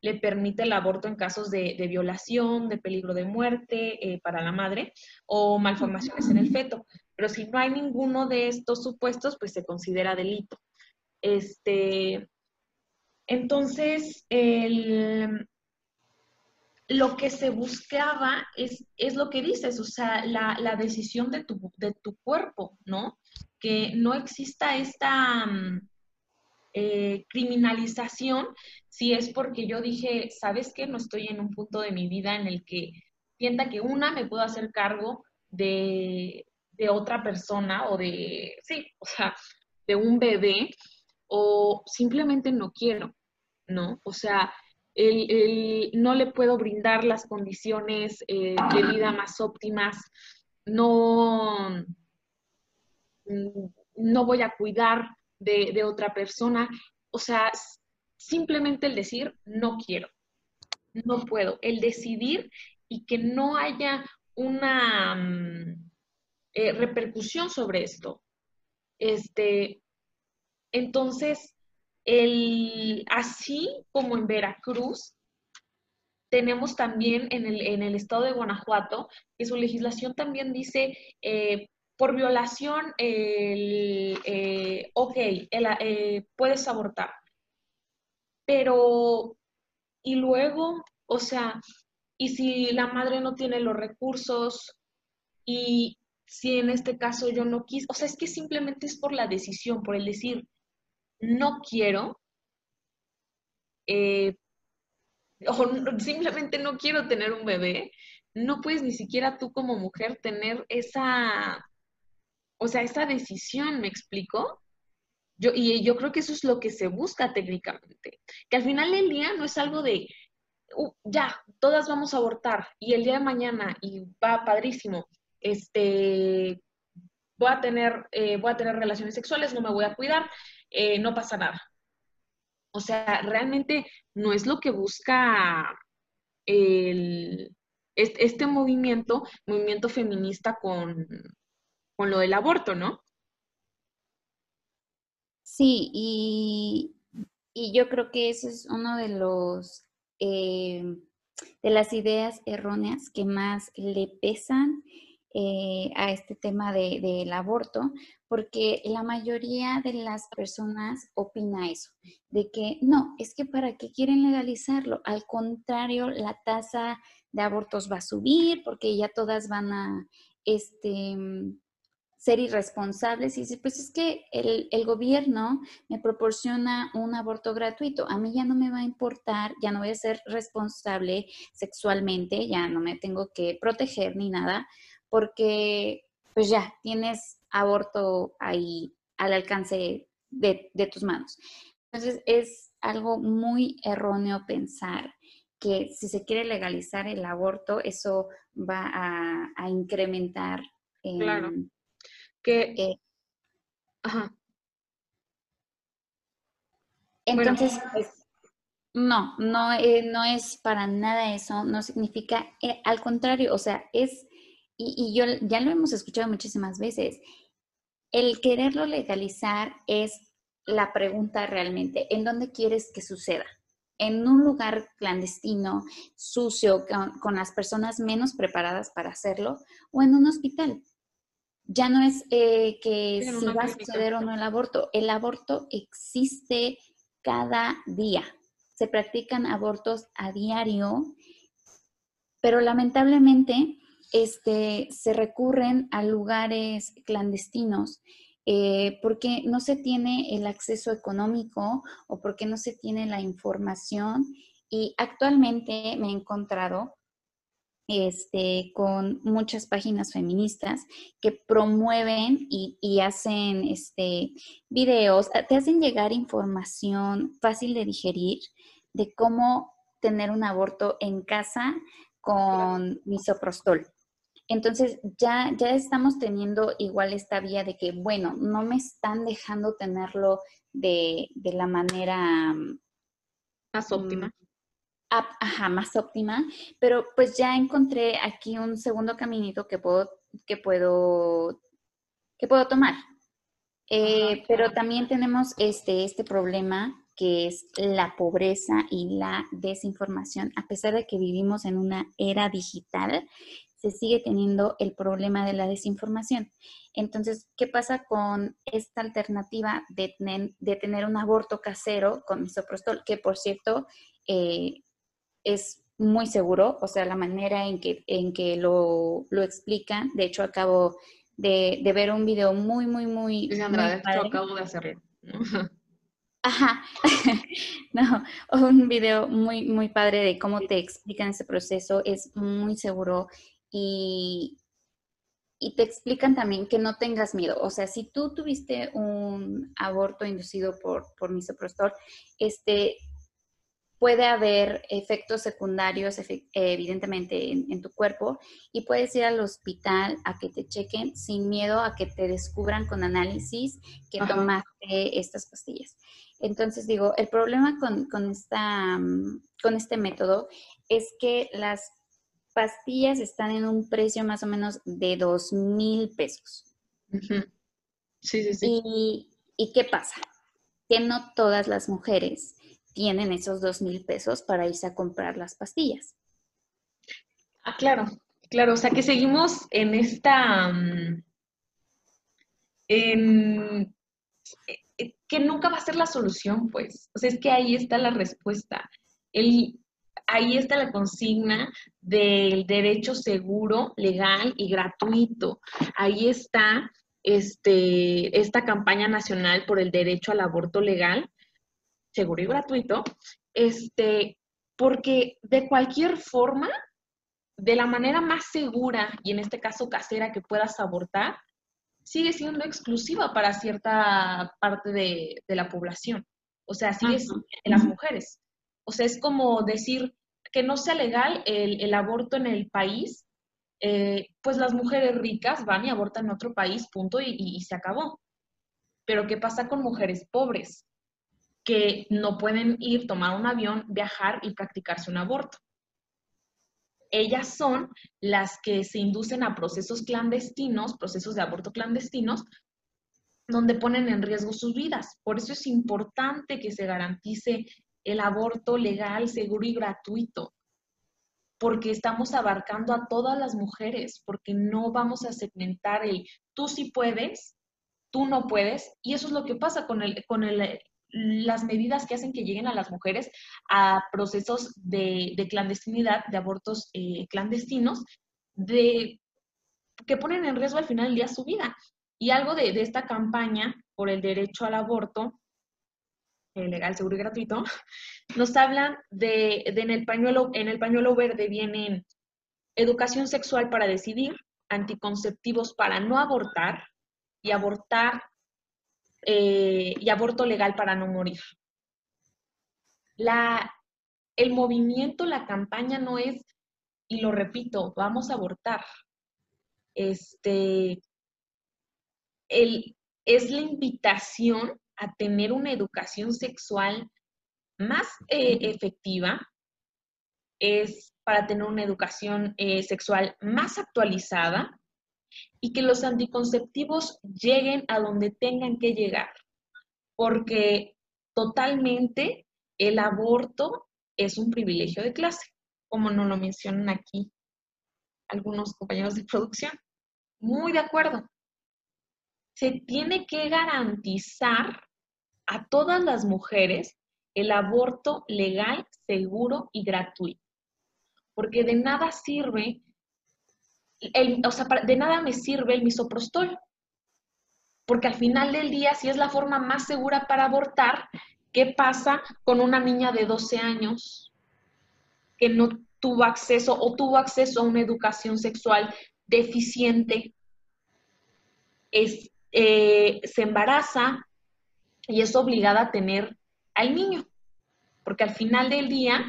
le permite el aborto en casos de, violación, de peligro de muerte eh, para la madre o malformaciones en el feto. Pero si no hay ninguno de estos supuestos, pues se considera delito. Este, entonces, lo que se buscaba es, es, lo que dices, o sea, la, decisión de tu, de tu, cuerpo, ¿no? Que no exista esta mm, eh, criminalización si es porque yo dije, ¿sabes qué? No estoy en un punto de mi vida en el que sienta que una me puedo hacer cargo de, de otra persona o de, sí, o sea, de un bebé o simplemente no quiero, ¿no? O sea, el, no le puedo brindar las condiciones eh, de vida más óptimas, no, no voy a cuidar de, otra persona. O sea, simplemente el decir no quiero, no puedo, el decidir y que no haya una mm, eh, repercusión sobre esto. Este, entonces, el, así como en Veracruz, tenemos también en el, estado de Guanajuato, que su legislación también dice, eh, por violación, el, ok, eh, puedes abortar. Pero, y luego, o sea, y si la madre no tiene los recursos y si en este caso yo no quise, o sea, es que simplemente es por la decisión, por el decir, no quiero, eh, o simplemente no quiero tener un bebé, no puedes ni siquiera tú como mujer tener esa, o sea, esa decisión, ¿me explico? Yo, y yo creo que eso es lo que se busca técnicamente, que al final del día no es algo de, uh, ya, todas vamos a abortar y el día de mañana, y va padrísimo, este, voy a tener, eh, a tener relaciones sexuales, no me voy a cuidar, eh, no pasa nada. O sea, realmente no es lo que busca el, este movimiento, movimiento feminista con, con lo del aborto, ¿no? Sí, y, yo creo que ese es uno de los eh, de las ideas erróneas que más le pesan eh, a este tema del aborto, porque la mayoría de las personas opina eso, de que no, es que para qué quieren legalizarlo, al contrario, la tasa de abortos va a subir porque ya todas van a este, ser irresponsables y dice, pues es que el, el, gobierno me proporciona un aborto gratuito, a mí ya no me va a importar, ya no voy a ser responsable sexualmente, ya no me tengo que proteger ni nada, porque pues ya tienes aborto ahí al alcance de, de tus manos. Entonces es algo muy erróneo pensar que si se quiere legalizar el aborto, eso va a, incrementar. claro. Que. Eh, ajá. Entonces, pues, no, no, eh, no es para nada eso, no significa, eh, al contrario, o sea, es, y, y yo ya lo hemos escuchado muchísimas veces, el quererlo legalizar es la pregunta realmente, ¿en dónde quieres que suceda? en un lugar clandestino, sucio, con, las personas menos preparadas para hacerlo, o en un hospital. Ya no es eh, que si va a suceder o no el aborto. El aborto existe cada día. Se practican abortos a diario, pero lamentablemente este, se recurren a lugares clandestinos eh, porque no se tiene el acceso económico o porque no se tiene la información. Y actualmente me he encontrado este, con muchas páginas feministas que promueven y, y, hacen este, videos, te hacen llegar información fácil de digerir de cómo tener un aborto en casa con misoprostol. Entonces ya, ya estamos teniendo igual esta vía de que, bueno, no me están dejando tenerlo de, la manera más óptima. Ajá, más óptima, pero pues ya encontré aquí un segundo caminito que puedo, que puedo, que puedo tomar. Eh, pero también tenemos este, este problema que es la pobreza y la desinformación, a pesar de que vivimos en una era digital, se sigue teniendo el problema de la desinformación. Entonces, ¿qué pasa con esta alternativa de tener, de tener un aborto casero con misoprostol? Que, por cierto, eh, es muy seguro, o sea, la manera en que, en que lo, lo explican. De hecho, acabo de, ver un video muy, muy, muy... Sí, de acabo de hacerlo. Ajá, no, un video muy, muy padre de cómo te explican ese proceso, es muy seguro y, te explican también que no tengas miedo. O sea, si tú tuviste un aborto inducido por, por misoprostol, este, puede haber efectos secundarios evidentemente en, tu cuerpo y puedes ir al hospital a que te chequen sin miedo a que te descubran con análisis que tomaste estas pastillas. Entonces digo, el problema con, con, esta, con este método es que las pastillas están en un precio más o menos de dos mil pesos. Sí, sí, sí. Y, qué pasa? Que no todas las mujeres tienen esos dos mil pesos para irse a comprar las pastillas. Ah, claro, claro. O sea que seguimos en esta. Mm, en, eh, que nunca va a ser la solución, pues. O sea, es que ahí está la respuesta. El, ahí está la consigna del derecho seguro, legal y gratuito. Ahí está este, esta campaña nacional por el derecho al aborto legal, seguro y gratuito, este, porque de cualquier forma, de la manera más segura y en este caso casera que puedas abortar, sigue siendo exclusiva para cierta parte de, la población. O sea, sigue en las mujeres. O sea, es como decir que no sea legal el, aborto en el país, eh, pues las mujeres ricas van y abortan en otro país, punto, y se acabó. Pero ¿qué pasa con mujeres pobres? Que no pueden ir, tomar un avión, viajar y practicarse un aborto ellas son las que se inducen a procesos clandestinos, procesos de aborto clandestinos, donde ponen en riesgo sus vidas. Por eso es importante que se garantice el aborto legal, seguro y gratuito, porque estamos abarcando a todas las mujeres, porque no vamos a segmentar el tú sí puedes, tú no puedes, y eso es lo que pasa con el, con el las medidas que hacen que lleguen a las mujeres a procesos de, clandestinidad, de abortos eh, clandestinos, de, que ponen en riesgo al final del día su vida. Y algo de, esta campaña por el derecho al aborto, eh, legal, seguro y gratuito, nos hablan de, de, en, el pañuelo, en el pañuelo verde vienen educación sexual para decidir, anticonceptivos para no abortar y abortar eh, y aborto legal para no morir. La, el movimiento, la campaña no es, y lo repito, vamos a abortar. Este, el, es la invitación a tener una educación sexual más eh, efectiva, es para tener una educación eh, sexual más actualizada, y que los anticonceptivos lleguen a donde tengan que llegar, porque totalmente el aborto es un privilegio de clase, como nos lo mencionan aquí algunos compañeros de producción. Muy de acuerdo. Se tiene que garantizar a todas las mujeres el aborto legal, seguro y gratuito. Porque de nada sirve de nada me sirve el misoprostol, porque al final del día, si es la forma más segura para abortar, ¿qué pasa con una niña de 12 años que no tuvo acceso o tuvo acceso a una educación sexual deficiente? Es, eh, se embaraza y es obligada a tener al niño, porque al final del día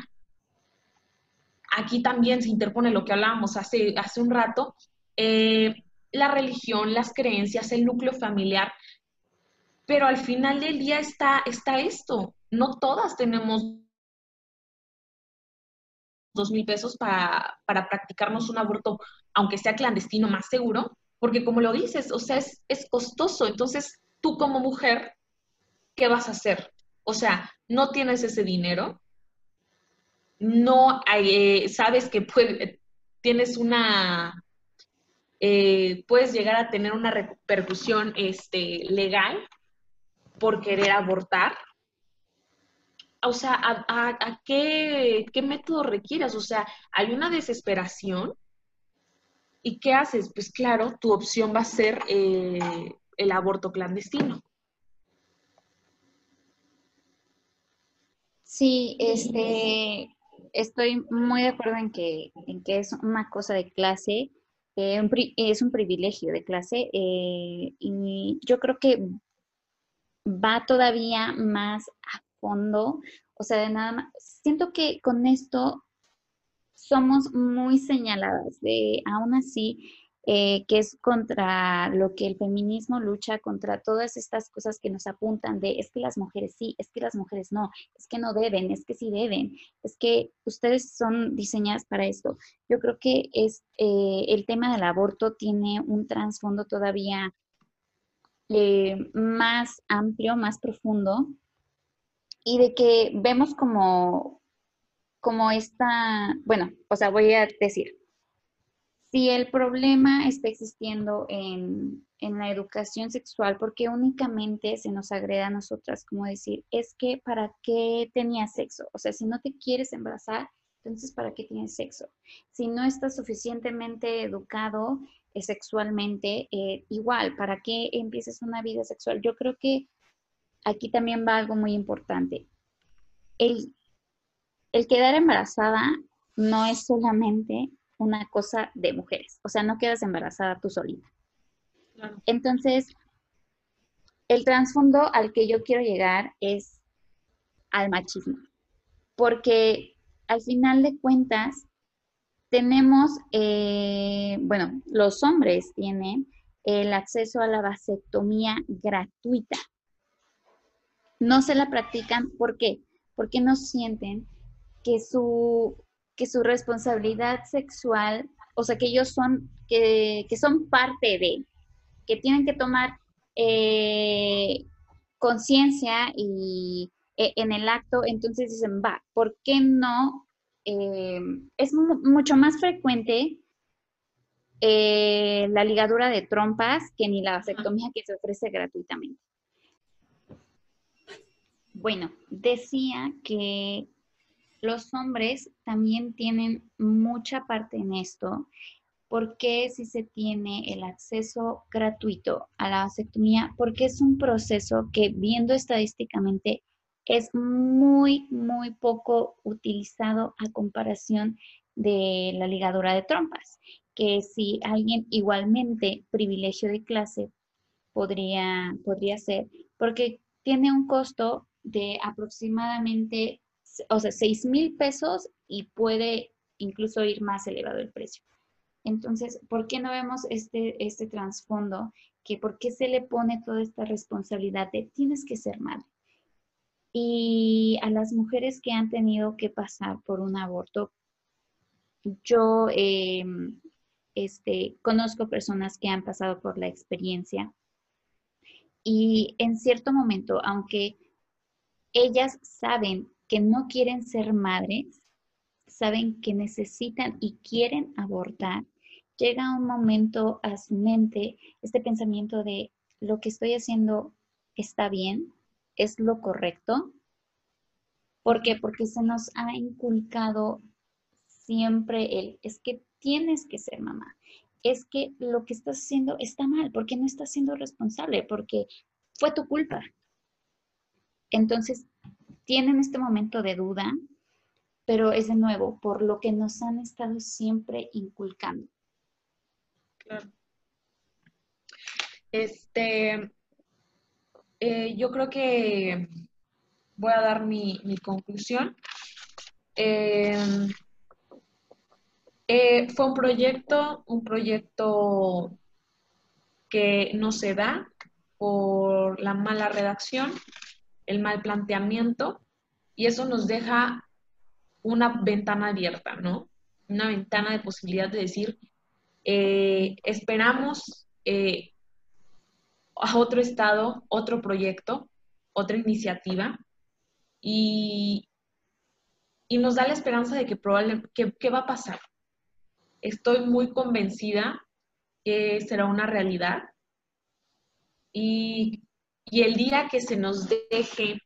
aquí también se interpone lo que hablábamos hace, hace un rato, eh, la religión, las creencias, el núcleo familiar, pero al final del día está, está esto. No todas tenemos dos mil pesos para, practicarnos un aborto, aunque sea clandestino, más seguro, porque como lo dices, o sea, es, es costoso. Entonces, tú como mujer, ¿qué vas a hacer? O sea, no tienes ese dinero, no eh, sabes que tienes una, eh, puedes llegar a tener una repercusión este, legal por querer abortar. O sea, ¿a, qué, método requieres? O sea, hay una desesperación. ¿Y qué haces? Pues claro, tu opción va a ser eh, el aborto clandestino. Sí, este, estoy muy de acuerdo en que, en que es una cosa de clase, eh, es un privilegio de clase eh, y yo creo que va todavía más a fondo, o sea, de nada más, siento que con esto somos muy señaladas de, aún así, eh, que es contra lo que el feminismo lucha, contra todas estas cosas que nos apuntan de es que las mujeres sí, es que las mujeres no, es que no deben, es que sí deben, es que ustedes son diseñadas para esto. Yo creo que es, eh, el tema del aborto tiene un trasfondo todavía eh, más amplio, más profundo, y de que vemos como, como esta, bueno, o sea, voy a decir, si el problema está existiendo en, la educación sexual, porque únicamente se nos agreda a nosotras como decir, es que ¿para qué tenías sexo? O sea, si no te quieres embarazar, entonces ¿para qué tienes sexo? Si no estás suficientemente educado eh, sexualmente, eh, igual, ¿para qué empieces una vida sexual? Yo creo que aquí también va algo muy importante. El, el quedar embarazada no es solamente una cosa de mujeres. O sea, no quedas embarazada tú solita. Entonces, el trasfondo al que yo quiero llegar es al machismo, porque al final de cuentas tenemos, eh, bueno, los hombres tienen el acceso a la vasectomía gratuita. No se la practican, ¿por qué? Porque no sienten que su, que su responsabilidad sexual, o sea, que ellos son, que, que son parte de, que tienen que tomar eh, conciencia y e, en el acto, entonces dicen, va, ¿por qué no? Eh, es mucho más frecuente eh, la ligadura de trompas que ni la vasectomía que se ofrece gratuitamente. Bueno, decía que los hombres también tienen mucha parte en esto ¿Por qué si se tiene el acceso gratuito a la vasectomía? Porque es un proceso que viendo estadísticamente es muy, muy poco utilizado a comparación de la ligadura de trompas, que si alguien igualmente privilegio de clase podría, podría ser, porque tiene un costo de aproximadamente, o sea, 6 mil pesos y puede incluso ir más elevado el precio. Entonces, ¿por qué no vemos este, este trasfondo? Que ¿Por qué se le pone toda esta responsabilidad de tienes que ser madre? Y a las mujeres que han tenido que pasar por un aborto, yo em, este, conozco personas que han pasado por la experiencia y en cierto momento, aunque ellas saben que no quieren ser madres, saben que necesitan y quieren abortar, llega un momento a su mente este pensamiento de lo que estoy haciendo está bien, es lo correcto. ¿Por qué? Porque se nos ha inculcado siempre el, es que tienes que ser mamá, es que lo que estás haciendo está mal, porque no estás siendo responsable, porque fue tu culpa. Entonces, tienen este momento de duda, pero es de nuevo por lo que nos han estado siempre inculcando. Este, eh, yo creo que voy a dar mi, conclusión. Em, eh, fue un proyecto, un proyecto que no se da por la mala redacción, el mal planteamiento, y eso nos deja una ventana abierta, ¿no? Una ventana de posibilidad de decir, eh, esperamos eh, a otro estado, otro proyecto, otra iniciativa y, nos da la esperanza de que probablemente, ¿qué va a pasar? Estoy muy convencida que será una realidad y, el día que se nos deje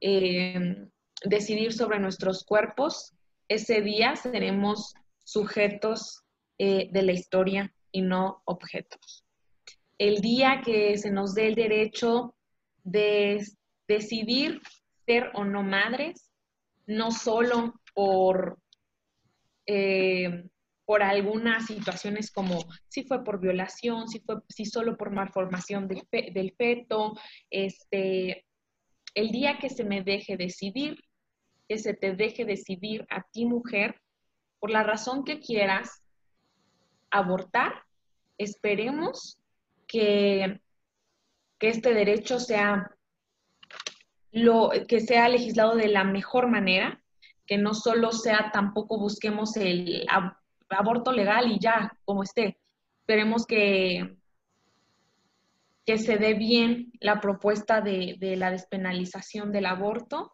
eh, decidir sobre nuestros cuerpos, ese día seremos sujetos eh, de la historia y no objetos. El día que se nos dé el derecho de decidir ser o no madres, no solo por, eh, por algunas situaciones como si fue por violación, si fue si solo por malformación del, del feto, este, el día que se me deje decidir, que se te deje decidir a ti mujer, por la razón que quieras, abortar, esperemos que, que este derecho sea lo que sea legislado de la mejor manera, que no solo sea tampoco busquemos el aborto legal y ya, como esté. Esperemos que, que se dé bien la propuesta de, la despenalización del aborto.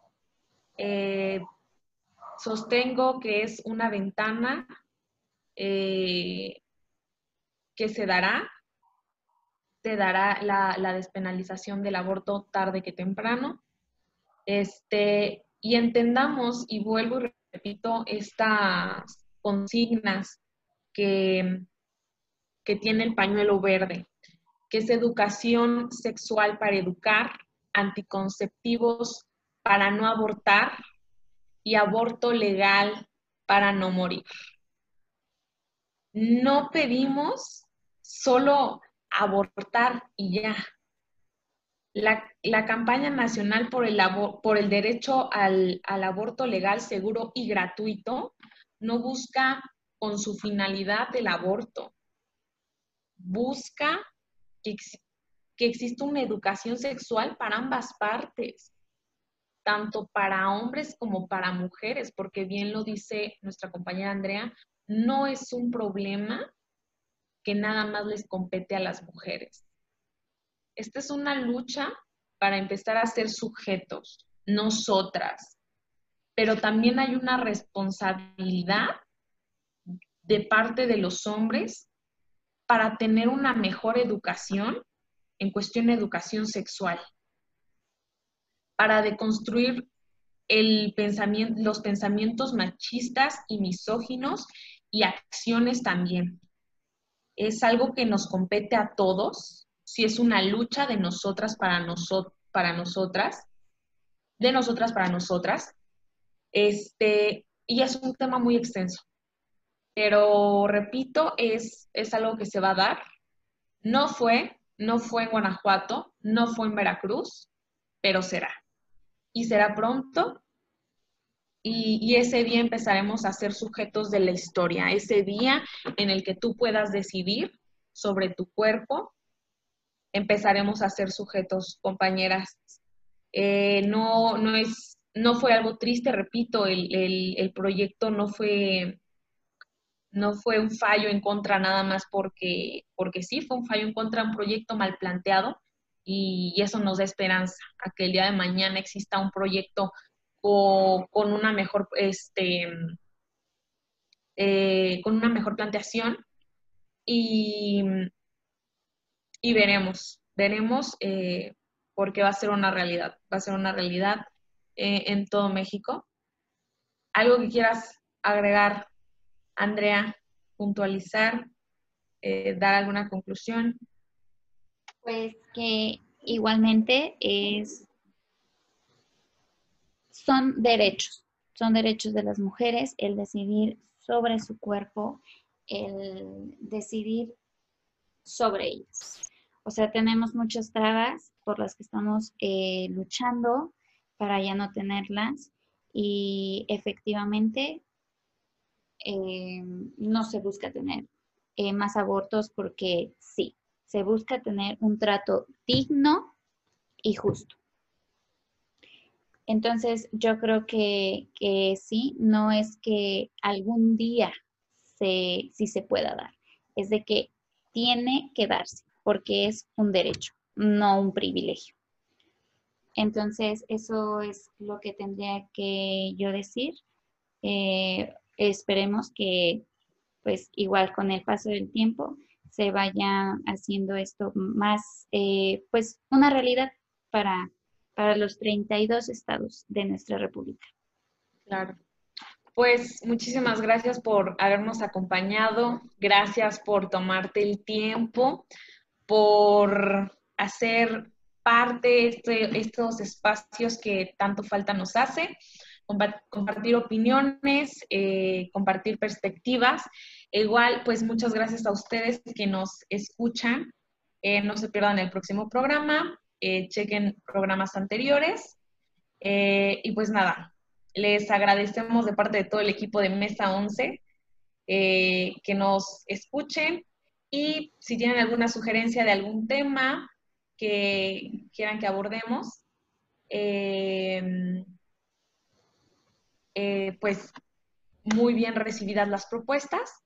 Eh, sostengo que es una ventana eh, que se dará, se dará la, despenalización del aborto tarde que temprano. Este, y entendamos, y vuelvo y repito, estas consignas que, que tiene el pañuelo verde, que es educación sexual para educar, anticonceptivos para no abortar y aborto legal para no morir. No pedimos solo abortar y ya. La, campaña nacional por el, por el derecho al, aborto legal, seguro y gratuito no busca con su finalidad el aborto. Busca que, que exista una educación sexual para ambas partes, tanto para hombres como para mujeres, porque bien lo dice nuestra compañera Andrea, no es un problema que nada más les compete a las mujeres. Esta es una lucha para empezar a ser sujetos, nosotras, pero también hay una responsabilidad de parte de los hombres para tener una mejor educación en cuestión de educación sexual, para deconstruir el pensamiento, los pensamientos machistas y misóginos y acciones también. Es algo que nos compete a todos, si es una lucha de nosotras para, para nosotras, de nosotras para nosotras, este, y es un tema muy extenso. Pero repito, es, es algo que se va a dar. No fue, no fue en Guanajuato, no fue en Veracruz, pero será. Y será pronto y, ese día empezaremos a ser sujetos de la historia, ese día en el que tú puedas decidir sobre tu cuerpo, empezaremos a ser sujetos, compañeras. Eh, no, no, es, no fue algo triste, repito, el, proyecto no fue, no fue un fallo en contra nada más porque, porque sí, fue un fallo en contra un proyecto mal planteado y, eso nos da esperanza a que el día de mañana exista un proyecto con una mejor, este, eh, con una mejor planteación y, y veremos, veremos eh, porque va a ser una realidad, va a ser una realidad eh, en todo México. ¿Algo que quieras agregar, Andrea, puntualizar, dar alguna conclusión? Pues que igualmente es son derechos, son derechos de las mujeres el decidir sobre su cuerpo, el decidir sobre ellas. O sea, tenemos muchas trabas por las que estamos eh, luchando para ya no tenerlas y efectivamente eh, no se busca tener eh, más abortos porque sí, se busca tener un trato digno y justo. Entonces, yo creo que, sí, no es que algún día se, sí se pueda dar, es de que tiene que darse, porque es un derecho, no un privilegio. Entonces, eso es lo que tendría que yo decir. Eh, esperemos que, pues, igual con el paso del tiempo, se vaya haciendo esto más, eh, pues, una realidad para, para los 32 estados de nuestra república. Claro. Pues muchísimas gracias por habernos acompañado, gracias por tomarte el tiempo, por hacer parte este, estos espacios que tanto falta nos hace, compartir opiniones, eh, compartir perspectivas. igual, pues muchas gracias a ustedes que nos escuchan. Eh, no se pierdan el próximo programa. Eh, chequen programas anteriores. Y pues nada, les agradecemos de parte de todo el equipo de Mesa 11 eh, que nos escuchen y si tienen alguna sugerencia de algún tema que quieran que abordemos, pues muy bien recibidas las propuestas.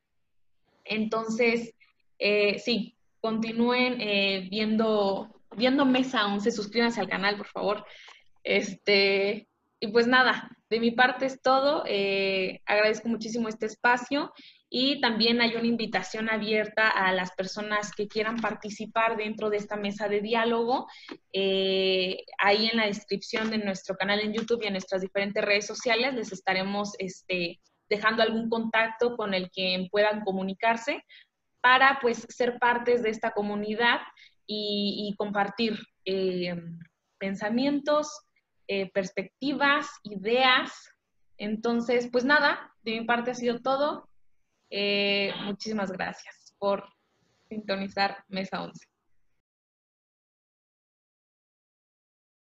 Entonces, sí, continúen viendo viendo Mesa 11, suscríbanse al canal, por favor. Este, y pues nada, de mi parte es todo. Eh, agradezco muchísimo este espacio y también hay una invitación abierta a las personas que quieran participar dentro de esta mesa de diálogo. Eh, ahí en la descripción de nuestro canal en YouTube y en nuestras diferentes redes sociales les estaremos este, dejando algún contacto con el que puedan comunicarse para pues ser partes de esta comunidad y, compartir eh, pensamientos, eh, perspectivas, ideas. Entonces, pues nada, de mi parte ha sido todo. Eh, muchísimas gracias por sintonizar Mesa 11.